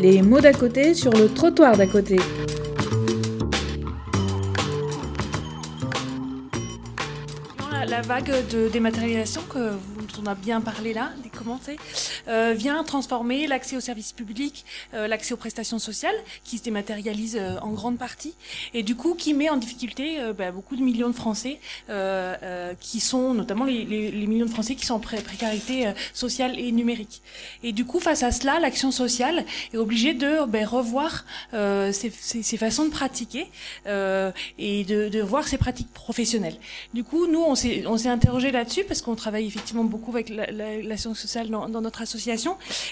Les mots d'à côté sur le trottoir d'à côté. La vague de dématérialisation que on a bien parlé là, des commentaires, euh, vient transformer l'accès aux services publics, euh, l'accès aux prestations sociales, qui se dématérialisent euh, en grande partie, et du coup qui met en difficulté bah, beaucoup de millions de Français, qui sont notamment les, millions de Français qui sont en pré précarité sociale et numérique. Et du coup, face à cela, l'action sociale est obligée de bah, revoir ses, façons de pratiquer et de, de, voir ses pratiques professionnelles. Du coup, nous, on s'est interrogé là-dessus parce qu'on travaille effectivement beaucoup avec l'action la, la, sociale dans notre association.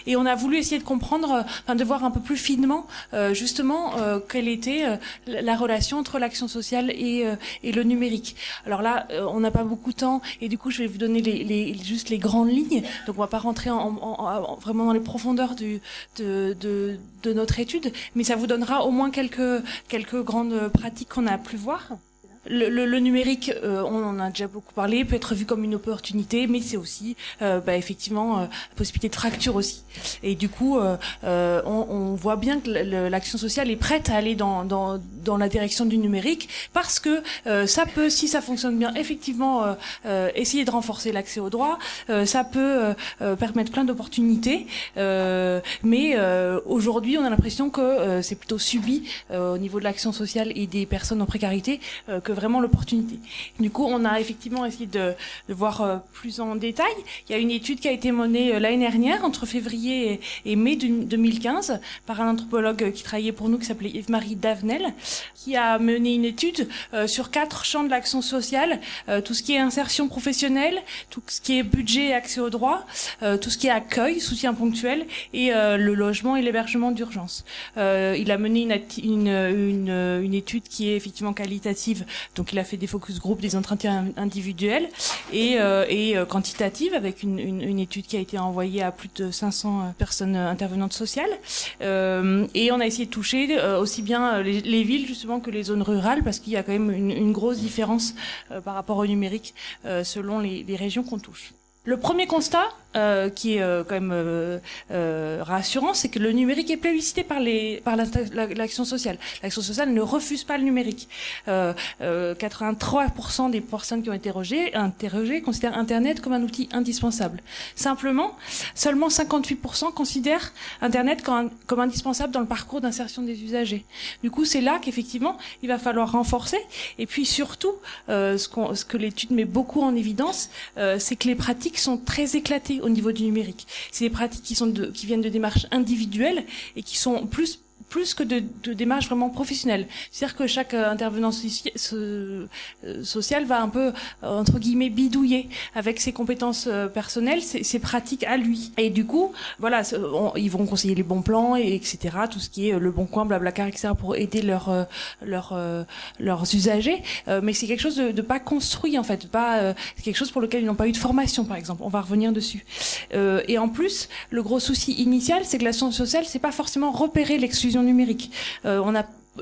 Et on a voulu essayer de comprendre, euh, enfin de voir un peu plus finement euh, justement euh, quelle était la relation entre l'action sociale et, le numérique. Alors là, on n'a pas beaucoup de temps et du coup, je vais vous donner juste les grandes lignes. Donc on va pas rentrer en, en, en, vraiment dans les profondeurs de, notre étude, mais ça vous donnera au moins quelques grandes pratiques qu'on a pu voir. Le, le, le, numérique, euh, on en a déjà beaucoup parlé, peut être vu comme une opportunité, mais c'est aussi euh, bah, effectivement euh, la possibilité de fracture aussi. Et du coup, euh, euh, on, on, voit bien que l'action sociale est prête à aller dans, dans, dans, la direction du numérique parce que euh, ça peut, si ça fonctionne bien, effectivement essayer de renforcer l'accès aux droits. ça peut permettre plein d'opportunités, mais aujourd'hui, on a l'impression que c'est plutôt subi au niveau de l'action sociale et des personnes en précarité que vraiment l'opportunité. Du coup, on a effectivement essayé de, voir euh, plus en détail. Il y a une étude qui a été menée euh, l'année dernière, entre février et, mai 2015, par un anthropologue qui travaillait pour nous, qui s'appelait Yves-Marie Davenel, qui a mené une étude euh, sur quatre champs de l'action sociale, euh, tout ce qui est insertion professionnelle, tout ce qui est budget et accès aux droits, euh, tout ce qui est accueil, soutien ponctuel, et le logement et l'hébergement d'urgence. il a mené une étude qui est effectivement qualitative donc il a fait des focus group, des entretiens individuels et, euh, et euh, quantitatives avec une, étude qui a été envoyée à plus de 500 euh, personnes intervenantes sociales. Euh, et on a essayé de toucher euh, aussi bien les, les, villes justement que les zones rurales parce qu'il y a quand même une, grosse différence euh, par rapport au numérique selon les régions qu'on touche. Le premier constat, euh, qui est euh, quand même euh, rassurant, c'est que le numérique est plébiscité par l'action la, sociale. L'action sociale ne refuse pas le numérique. 83% euh, des personnes qui ont été interrogées, considèrent Internet comme un outil indispensable. Simplement, seulement 58% considèrent Internet comme, indispensable dans le parcours d'insertion des usagers. Du coup, c'est là qu'effectivement, il va falloir renforcer. Et puis surtout, ce, que l'étude met beaucoup en évidence, c'est que les pratiques sont très éclatées au niveau du numérique. C'est des pratiques qui, sont qui viennent de démarches individuelles et qui sont plus plus que de, de démarches vraiment professionnelles. C'est-à-dire que chaque euh, intervenant soci euh, social va un peu, euh, entre guillemets, bidouiller avec ses compétences euh, personnelles, ses, pratiques à lui. Et du coup, voilà, ils vont conseiller les bons plans, et etc., tout ce qui est le bon coin, blablacar, etc., pour aider leur, leur, leurs usagers. mais c'est quelque chose de, pas construit, en fait. Pas, quelque chose pour lequel ils n'ont pas eu de formation, par exemple. On va revenir dessus. et en plus, le gros souci initial, c'est que la science sociale, c'est pas forcément repérer l'exclusion numérique. Euh,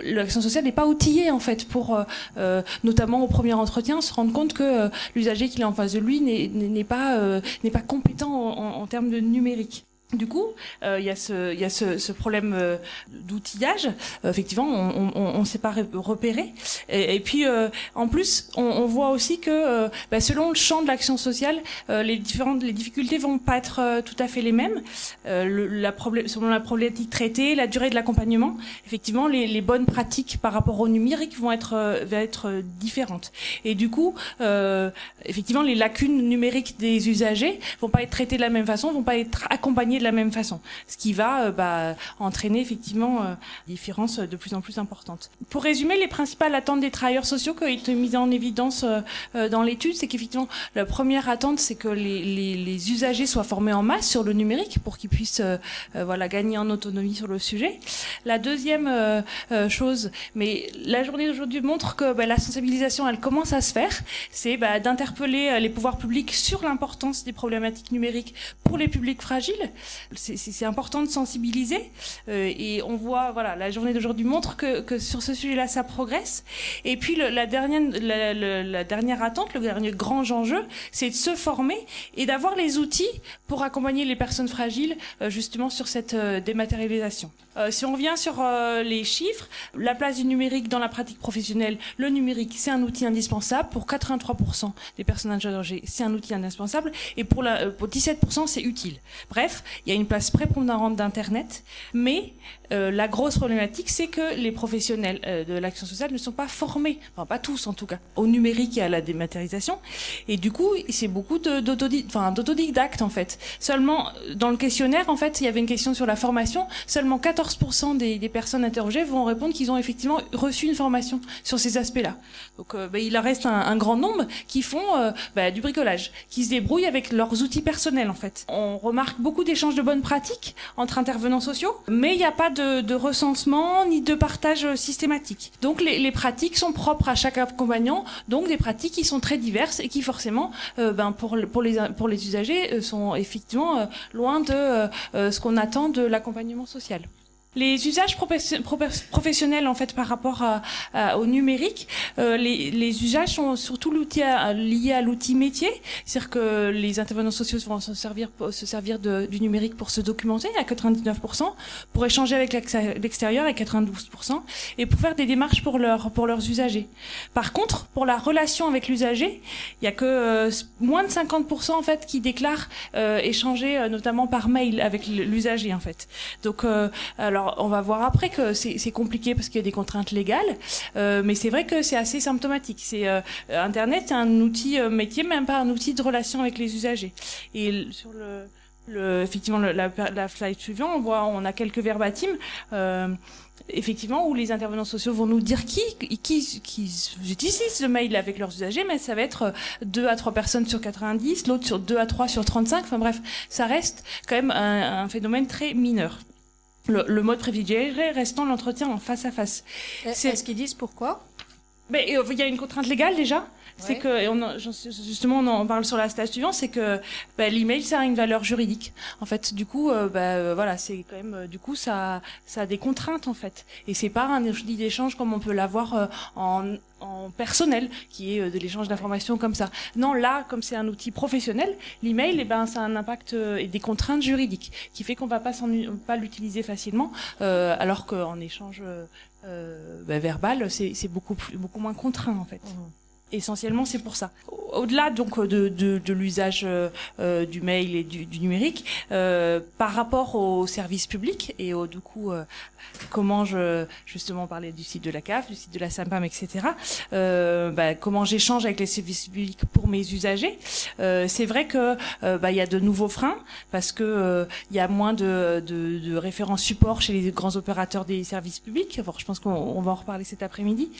l'action sociale n'est pas outillée en fait pour, euh, euh, notamment au premier entretien, se rendre compte que l'usager qu'il est en face de lui n'est pas n'est pas compétent en, en termes de numérique. Du coup, il euh, y a ce, y a ce, ce problème euh, d'outillage. Euh, effectivement, on ne s'est pas repéré. Et, et puis, euh, en plus, on, on, voit aussi que bah, selon le champ de l'action sociale, les différentes les difficultés vont pas être tout à fait les mêmes. Le, la selon la problématique traitée, la durée de l'accompagnement, effectivement, les, les, bonnes pratiques par rapport au numérique vont être, vont être différentes. Et du coup, effectivement, les lacunes numériques des usagers vont pas être traitées de la même façon, vont pas être accompagnées de la même façon, ce qui va euh, bah, entraîner effectivement euh, des différences de plus en plus importantes. Pour résumer, les principales attentes des travailleurs sociaux qui ont été mises en évidence euh, dans l'étude, c'est qu'effectivement, la première attente, c'est que les, usagers soient formés en masse sur le numérique pour qu'ils puissent voilà, gagner en autonomie sur le sujet. La deuxième chose, mais la journée d'aujourd'hui montre que bah, la sensibilisation, elle commence à se faire, c'est bah, d'interpeller les pouvoirs publics sur l'importance des problématiques numériques pour les publics fragiles C'est important de sensibiliser et on voit, voilà, la journée d'aujourd'hui montre que, sur ce sujet-là, ça progresse. Et puis la dernière, la, dernière attente, le dernier grand enjeu, c'est de se former et d'avoir les outils pour accompagner les personnes fragiles justement sur cette dématérialisation. si on revient sur les chiffres, la place du numérique dans la pratique professionnelle, le numérique, c'est un outil indispensable. Pour 83% des personnes âgées, c'est un outil indispensable. Et pour 17%, c'est utile. Bref, il y a une place prépondérante d'Internet. Mais euh, la grosse problématique, c'est que les professionnels euh, de l'action sociale ne sont pas formés, enfin pas tous en tout cas, au numérique et à la dématérialisation. Et du coup, c'est beaucoup d'autodidactes en fait. Seulement, dans le questionnaire, en fait, il y avait une question sur la formation. Seulement 14% des, personnes interrogées vont répondre qu'ils ont effectivement reçu une formation sur ces aspects-là. Donc, euh, bah, il en reste un, un, grand nombre qui font bah, du bricolage, qui se débrouillent avec leurs outils personnels en fait. On remarque beaucoup d'échanges de bonnes pratiques entre intervenants sociaux, mais il n'y a pas de, recensement ni de partage systématique. Donc les, pratiques sont propres à chaque accompagnant, donc des pratiques qui sont très diverses et qui forcément, euh, ben pour, les, pour les usagers, euh, sont effectivement euh, loin de euh, ce qu'on attend de l'accompagnement social. Les usages professionnels en fait par rapport à, au numérique, euh, les, les, usages sont surtout l'outil lié à l'outil métier, c'est-à-dire que les intervenants sociaux vont se servir se servir de, du numérique pour se documenter à 99%, pour échanger avec l'extérieur à 92% et pour faire des démarches pour leurs pour leurs usagers. Par contre, pour la relation avec l'usager, il y a que euh, moins de 50% en fait qui déclarent euh, échanger euh, notamment par mail avec l'usager en fait. Donc euh, on va voir après que c'est compliqué parce qu'il y a des contraintes légales, euh, mais c'est vrai que c'est assez symptomatique. C'est euh, Internet, c'est un outil euh, métier, même pas un outil de relation avec les usagers. Et sur le, effectivement la, slide suivante, on voit, on a quelques verbatims. effectivement, où les intervenants sociaux vont nous dire qui, qui, qui utilisent le mail avec leurs usagers, mais ça va être 2 à 3 personnes sur 90, l'autre sur 2 à 3 sur 35, enfin bref, ça reste quand même un phénomène très mineur le, le mode privilégié restant l'entretien en face à face. Est-ce qu'ils disent pourquoi? Mais euh, il y a une contrainte légale déjà. C'est que, et on justement, on en parle sur la stage suivante, c'est que bah, l'email, ça a une valeur juridique. En fait, du coup, euh, bah, euh, voilà, c'est quand même, du coup, ça, ça a des contraintes en fait. Et c'est pas un outil d'échange comme on peut l'avoir en, en personnel, qui est de l'échange d'informations comme ça. Non, là, comme c'est un outil professionnel, l'email, eh ben, ça a un impact et des contraintes juridiques, qui fait qu'on va pas, pas l'utiliser facilement, euh, alors qu'en échange euh, bah, verbal, c'est beaucoup, plus, beaucoup moins contraint en fait. Mmh essentiellement c'est pour ça. Au-delà donc de, de, de l'usage euh, euh, du mail et du, du numérique, euh, par rapport au service public et au du coup euh, comment je justement parler du site de la CAF, du site de la SAMPAM, etc. Euh, bah, comment j'échange avec les services publics pour mes usagers. c'est vrai que bah, il y a de nouveaux freins parce que il y a moins de, de, de référents support chez les grands opérateurs des services publics. Alors, je pense qu'on va en reparler cet après-midi.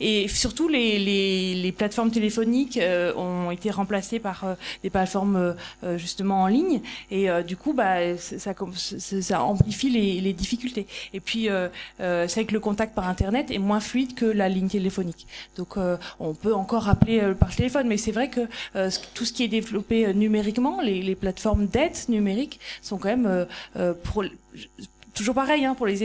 et surtout les, les les, plateformes téléphoniques euh, ont été remplacées par euh, des plateformes euh, justement en ligne. Et du coup bah ça, amplifie les, les, difficultés. Et puis c'est vrai que le contact par internet est moins fluide que la ligne téléphonique. Donc on peut encore appeler par téléphone. Mais c'est vrai que tout ce qui est développé numériquement les, les plateformes d'aide numérique sont quand même pour toujours pareil hein, pour les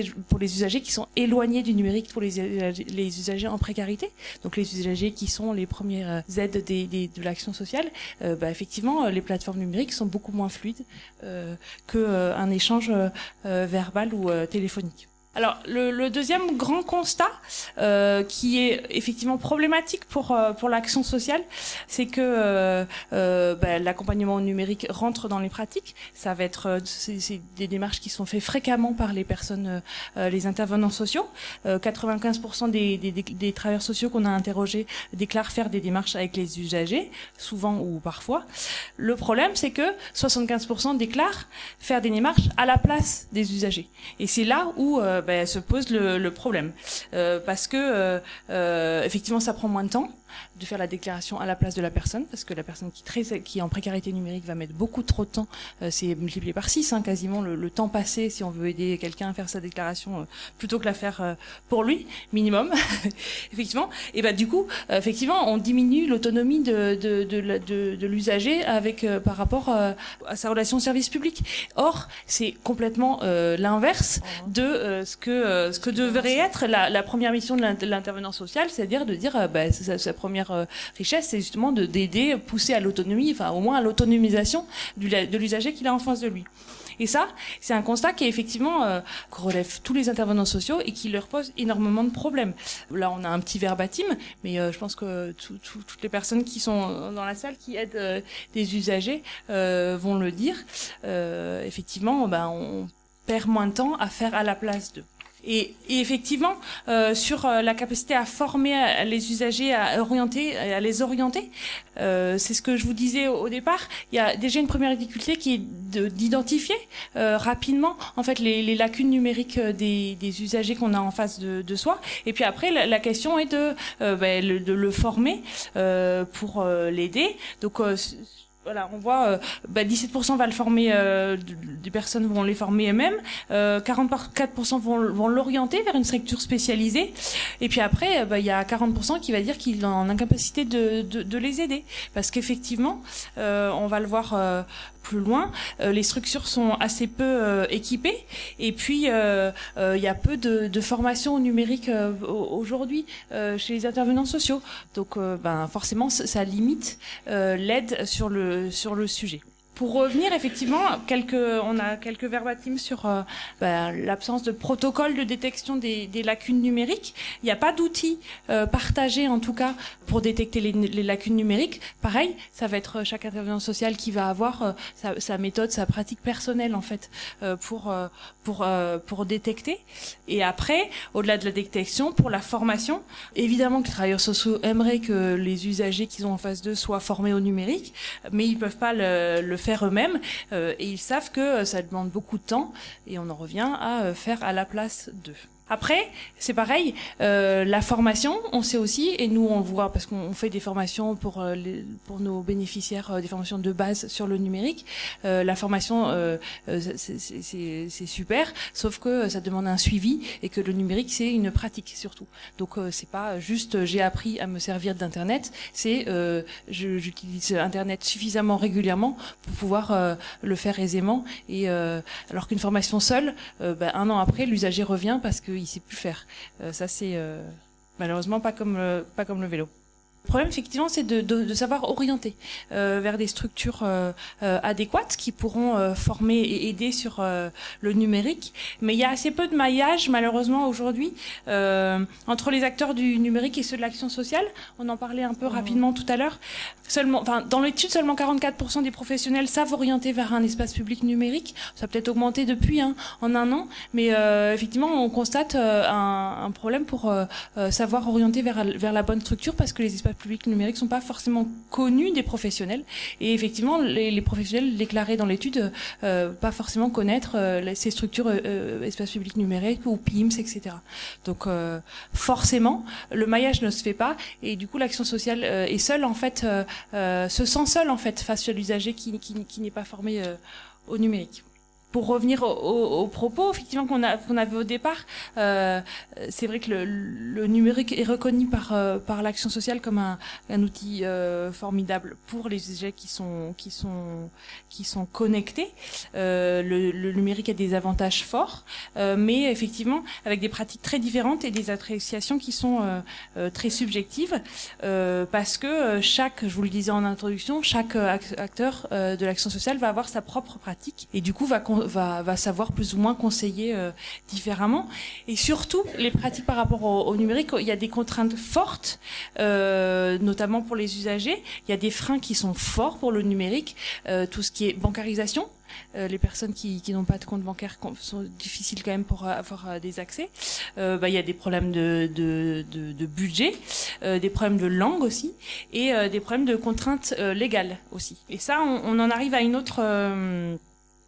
usagers qui sont éloignés du numérique, pour les, usagers en précarité, donc les usagers qui sont les premières aides des, des de l'action sociale. Euh, bah, effectivement, les plateformes numériques sont beaucoup moins fluides euh, que euh, un échange euh, verbal ou téléphonique. Alors le, le, deuxième grand constat euh, qui est effectivement problématique pour euh, pour l'action sociale, c'est que euh, bah, l'accompagnement numérique rentre dans les pratiques. Ça va être euh, c'est des démarches qui sont faites fréquemment par les personnes, euh, les intervenants sociaux. 95% des, des, des, travailleurs sociaux qu'on a interrogés déclarent faire des démarches avec les usagers, souvent ou parfois. Le problème, c'est que 75% déclarent faire des démarches à la place des usagers. Et c'est là où ben, se pose le, le problème. Euh, parce que euh, effectivement ça prend moins de temps de faire la déclaration à la place de la personne, parce que la personne qui, très, qui est en précarité numérique va mettre beaucoup trop de temps. Euh, c'est multiplié par 6 hein, quasiment le, temps passé si on veut aider quelqu'un à faire sa déclaration, euh, plutôt que la faire euh, pour lui, minimum, effectivement. Et bah du coup, effectivement, on diminue l'autonomie de, de, de, de, l'usager avec par rapport à sa relation service public. Or, c'est complètement l'inverse de ce que ce que devrait être la, la première mission de l'intervenant social, c'est-à-dire de dire bah, sa, première richesse, c'est justement d'aider, pousser à l'autonomie, enfin au moins à l'autonomisation de l'usager qu'il a en face de lui. Et ça, c'est un constat qui est effectivement euh, relève tous les intervenants sociaux et qui leur pose énormément de problèmes. Là, on a un petit verbatim, mais euh, je pense que toutes les personnes qui sont dans la salle qui aident euh, des usagers euh, vont le dire. effectivement, ben, on perd moins de temps à faire à la place d'eux. Et, et, effectivement, euh, sur euh, la capacité à former les usagers, à orienter, à les orienter, euh, c'est ce que je vous disais au, départ. Il y a déjà une première difficulté qui est d'identifier euh, rapidement, en fait, les, les lacunes numériques euh, des, des usagers qu'on a en face de, de, soi. Et puis après, la, la question est de, ben, le, de le former pour l'aider. Donc voilà, on voit, euh, bah, 17% va le former, euh, des personnes vont les former euh, 44% vont, vont l'orienter vers une structure spécialisée, et puis après, euh, bah, il y a 40% qui va dire qu'il est en incapacité de, de, les aider, parce qu'effectivement, euh, on va le voir plus loin, euh, les structures sont assez peu euh, équipées et puis euh, il y a peu de, de formation au numérique aujourd'hui chez les intervenants sociaux. Donc ben forcément ça limite l'aide sur le sur le sujet. Pour revenir, effectivement, quelques, on a quelques verbatims sur euh, bah, l'absence de protocole de détection des, des lacunes numériques. Il n'y a pas d'outils euh, partagés, en tout cas, pour détecter les, les, lacunes numériques. Pareil, ça va être chaque intervenant social qui va avoir euh, sa, sa, méthode, sa pratique personnelle, en fait, euh, pour pour pour détecter. Et après, au-delà de la détection, pour la formation, évidemment que les travailleurs sociaux aimeraient que les usagers qu'ils ont en face d'eux soient formés au numérique, mais ils peuvent pas le, le faire eux-mêmes euh, et ils savent que euh, ça demande beaucoup de temps et on en revient à euh, faire à la place d'eux. Après, c'est pareil, euh, la formation, on sait aussi, et nous on voit parce qu'on fait des formations pour euh, les, pour nos bénéficiaires, euh, des formations de base sur le numérique. Euh, la formation, euh, c'est super, sauf que ça demande un suivi et que le numérique c'est une pratique surtout. Donc c'est pas juste j'ai appris à me servir d'internet, c'est j'utilise internet suffisamment régulièrement pour pouvoir le faire aisément. Et alors qu'une formation seule, ben, un an après, l'usager revient parce que il sait plus faire. Euh, ça c'est euh, malheureusement pas comme pas comme le vélo. Le problème, effectivement, c'est de, de, de, savoir orienter euh, vers des structures euh, euh, adéquates qui pourront euh, former et aider sur euh, le numérique. Mais il y a assez peu de maillage, malheureusement, aujourd'hui, entre les acteurs du numérique et ceux de l'action sociale. On en parlait un peu mmh. rapidement tout à l'heure. Seulement, enfin, dans l'étude, seulement 44% des professionnels savent orienter vers un espace public numérique. Ça a peut-être augmenté depuis hein, en un an, mais effectivement, on constate un, un, problème pour savoir orienter vers, vers la bonne structure parce que les espaces publics numériques sont pas forcément connus des professionnels. Et effectivement, les, professionnels déclarés dans l'étude, euh, pas forcément connaître euh, ces structures euh, euh espaces publics numériques ou PIMS, etc. Donc forcément, le maillage ne se fait pas et du coup l'action sociale est seule en fait, se sent seule en fait face à l'usager qui n'est pas formé au numérique pour revenir au, propos effectivement qu'on a qu'on avait au départ, euh, c'est vrai que le, le, numérique est reconnu par euh, par l'action sociale comme un, un outil euh, formidable pour les usagers qui sont qui sont qui sont connectés. Euh, le, le, numérique a des avantages forts, euh, mais effectivement avec des pratiques très différentes et des appréciations qui sont très subjectives, parce que chaque, je vous le disais en introduction, chaque acteur de l'action sociale va avoir sa propre pratique et du coup va va, va savoir plus ou moins conseiller euh, différemment. Et surtout, les pratiques par rapport au, numérique, il y a des contraintes fortes, euh, notamment pour les usagers. Il y a des freins qui sont forts pour le numérique, euh, tout ce qui est bancarisation. Euh, les personnes qui, qui n'ont pas de compte bancaire sont difficiles quand même pour avoir euh, des accès. Euh, bah, il y a des problèmes de, de, de, de budget, des problèmes de langue aussi, et des problèmes de contraintes légales aussi. Et ça, on, on, en arrive à une autre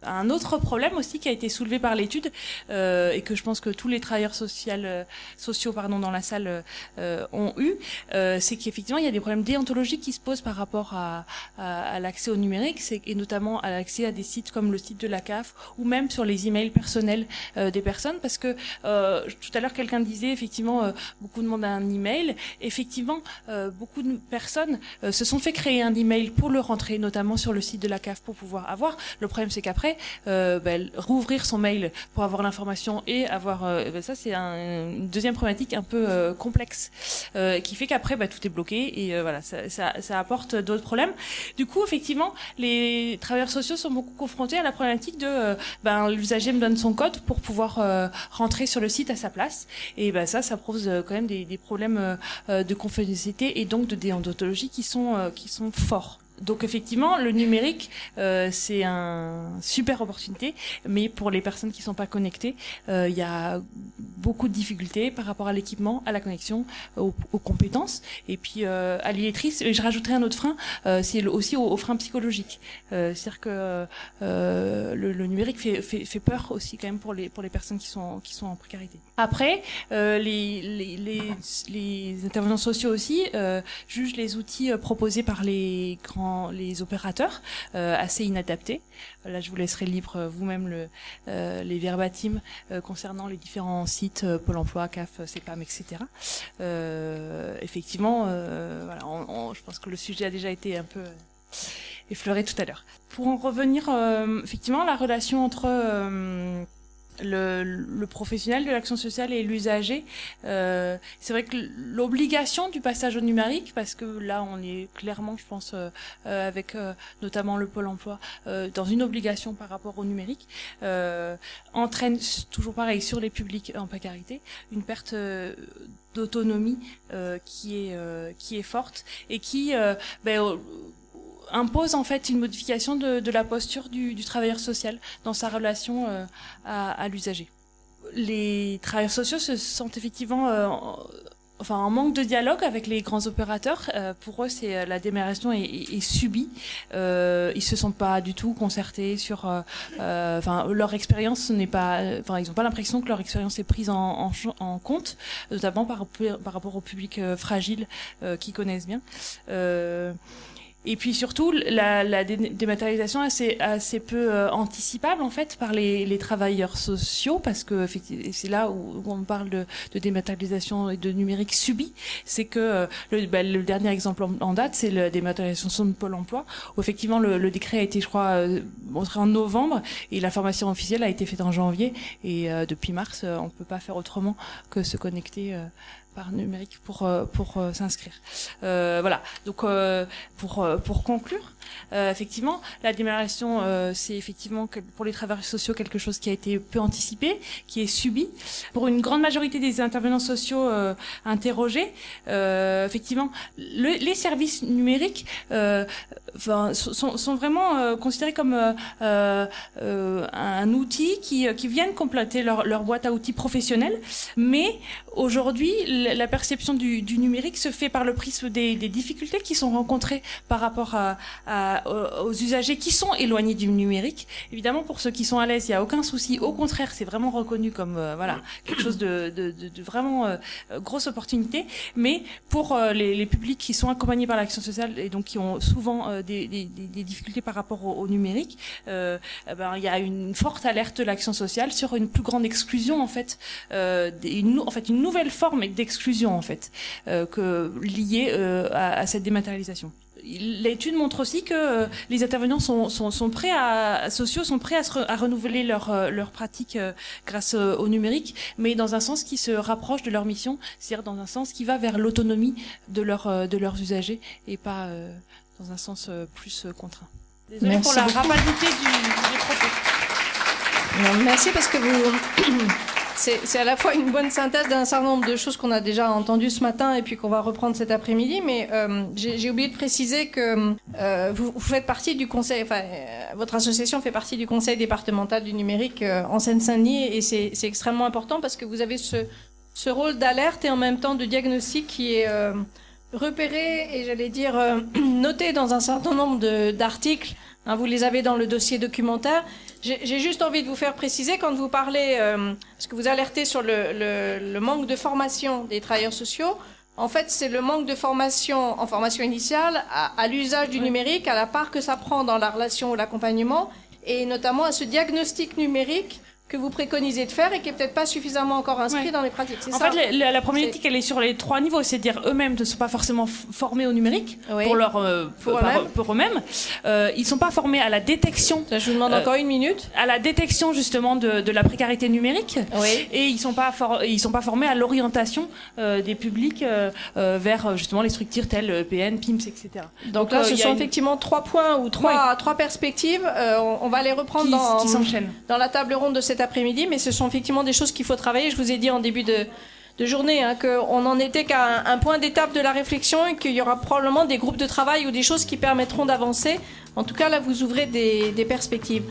Un autre problème aussi qui a été soulevé par l'étude euh, et que je pense que tous les travailleurs euh, sociaux pardon, dans la salle euh, ont eu, euh, c'est qu'effectivement il y a des problèmes déontologiques qui se posent par rapport à, à, à l'accès au numérique et notamment à l'accès à des sites comme le site de la CAF ou même sur les emails personnels euh, des personnes parce que tout à l'heure quelqu'un disait effectivement beaucoup demandent un email. Effectivement, beaucoup de personnes se sont fait créer un email pour le rentrer notamment sur le site de la CAF pour pouvoir avoir. Le problème c'est qu'après euh, ben, rouvrir son mail pour avoir l'information et avoir euh, ben, ça c'est un, une deuxième problématique un peu euh, complexe qui fait qu'après ben, tout est bloqué et voilà ça, apporte d'autres problèmes. Du coup effectivement les travailleurs sociaux sont beaucoup confrontés à la problématique de ben, l'usager me donne son code pour pouvoir rentrer sur le site à sa place et ça ça pose quand même des, problèmes de confidentialité et donc de déontologie qui sont forts donc effectivement, le numérique, euh, c'est un super opportunité, mais pour les personnes qui sont pas connectées, euh, il y a beaucoup de difficultés par rapport à l'équipement, à la connexion, aux, compétences, et puis euh, à l'illettrice. Je rajouterai un autre frein, euh, c'est aussi au, au, frein psychologique. Euh, c'est-à-dire que le, le, numérique fait, fait, fait, peur aussi quand même pour les pour les personnes qui sont qui sont en précarité. Après, les, les, les, les, intervenants sociaux aussi jugent les outils proposés par les grands les opérateurs euh, assez inadaptés. Là, je vous laisserai libre euh, vous-même euh, les verbatims concernant les différents sites Pôle Emploi, CAF, CEPAM, etc. effectivement, voilà, je pense que le sujet a déjà été un peu effleuré tout à l'heure. Pour en revenir, effectivement, la relation entre le, le, professionnel de l'action sociale et l'usager. Euh, c'est vrai que l'obligation du passage au numérique, parce que là on est clairement, je pense, euh, euh avec euh, notamment le pôle emploi, euh, dans une obligation par rapport au numérique, entraîne toujours pareil sur les publics en précarité une perte d'autonomie qui est qui est forte et qui ben, impose en fait une modification de, la posture du, travailleur social dans sa relation euh, à, l'usager. Les travailleurs sociaux se sentent effectivement euh, enfin en manque de dialogue avec les grands opérateurs. Euh, pour eux, c'est euh, la démarration est, subie. Euh, ils se sentent pas du tout concertés sur, enfin leur expérience n'est pas, enfin ils n'ont pas l'impression que leur expérience est prise en, compte, notamment par, par rapport au public fragile qui connaissent bien. Et puis surtout, la, la dématérialisation est assez, peu euh, anticipable en fait par les, les travailleurs sociaux, parce que c'est là où, on parle de, de, dématérialisation et de numérique subi. C'est que euh, le, bah, le, dernier exemple en, date, c'est la dématérialisation de Pôle Emploi, où effectivement le, le décret a été, je crois, euh, montré en novembre et la formation officielle a été faite en janvier. Et depuis mars, on peut pas faire autrement que se connecter par numérique pour euh, pour euh, s'inscrire. Euh, voilà. Donc pour pour conclure, effectivement, la démarration c'est effectivement pour les travailleurs sociaux quelque chose qui a été peu anticipé, qui est subi. Pour une grande majorité des intervenants sociaux interrogés, effectivement, les services numériques enfin, sont, sont vraiment considérés comme un outil qui qui viennent compléter leur leur boîte à outils professionnelle, mais aujourd'hui la perception du, du, numérique se fait par le prisme des, des, difficultés qui sont rencontrées par rapport à, à, aux usagers qui sont éloignés du numérique. Évidemment, pour ceux qui sont à l'aise, il n'y a aucun souci. Au contraire, c'est vraiment reconnu comme euh, voilà quelque chose de, de, de, de vraiment euh, grosse opportunité. Mais pour euh, les, les, publics qui sont accompagnés par l'action sociale et donc qui ont souvent des, des, des, difficultés par rapport au, au numérique, eh ben, il y a une forte alerte de l'action sociale sur une plus grande exclusion en fait, une, en fait une nouvelle forme d'exclusion exclusion en fait euh, que liée euh, à, à, cette dématérialisation. L'étude montre aussi que euh, les intervenants sont, sont, sont, prêts à sociaux sont prêts à, se à renouveler leur leur pratique grâce au numérique, mais dans un sens qui se rapproche de leur mission, c'est-à-dire dans un sens qui va vers l'autonomie de leur de leurs usagers et pas dans un sens plus contraint. Désolée pour la rapidité du, des propos. Merci parce que vous c'est à la fois une bonne synthèse d'un certain nombre de choses qu'on a déjà entendues ce matin et puis qu'on va reprendre cet après-midi. Mais euh, j'ai oublié de préciser que euh, vous, faites partie du conseil, enfin, euh, votre association fait partie du conseil départemental du numérique euh, en Seine-Saint-Denis et c'est extrêmement important parce que vous avez ce, ce rôle d'alerte et en même temps de diagnostic qui est repéré et j'allais dire euh, noté dans un certain nombre d'articles. Hein, vous les avez dans le dossier documentaire. J'ai juste envie de vous faire préciser quand vous parlez, euh, parce que vous alertez sur le, le, le, manque de formation des travailleurs sociaux. En fait, c'est le manque de formation en formation initiale à, à l'usage du numérique, à la part que ça prend dans la relation ou l'accompagnement, et notamment à ce diagnostic numérique que vous préconisez de faire et qui est peut-être pas suffisamment encore inscrit dans les pratiques. En fait, la, la, problématique, elle est sur les trois niveaux, c'est-à-dire eux-mêmes ne sont pas forcément formés au numérique pour leur euh, pour, pour eux-mêmes. Euh, ils sont pas formés à la détection. je vous demande encore une minute. À la détection justement de, de la précarité numérique. Oui. Et ils sont pas ils sont pas formés à l'orientation euh, des publics euh, euh, vers justement les structures telles PN, PIMS, etc. Donc, Donc là, ce sont effectivement trois points ou trois trois perspectives. On, on, va les reprendre qui, dans qui dans la table ronde de cette après-midi, mais ce sont effectivement des choses qu'il faut travailler. Je vous ai dit en début de, journée hein, qu'on n'en était qu'à un, point d'étape de la réflexion et qu'il y aura probablement des groupes de travail ou des choses qui permettront d'avancer. En tout cas, là, vous ouvrez des perspectives.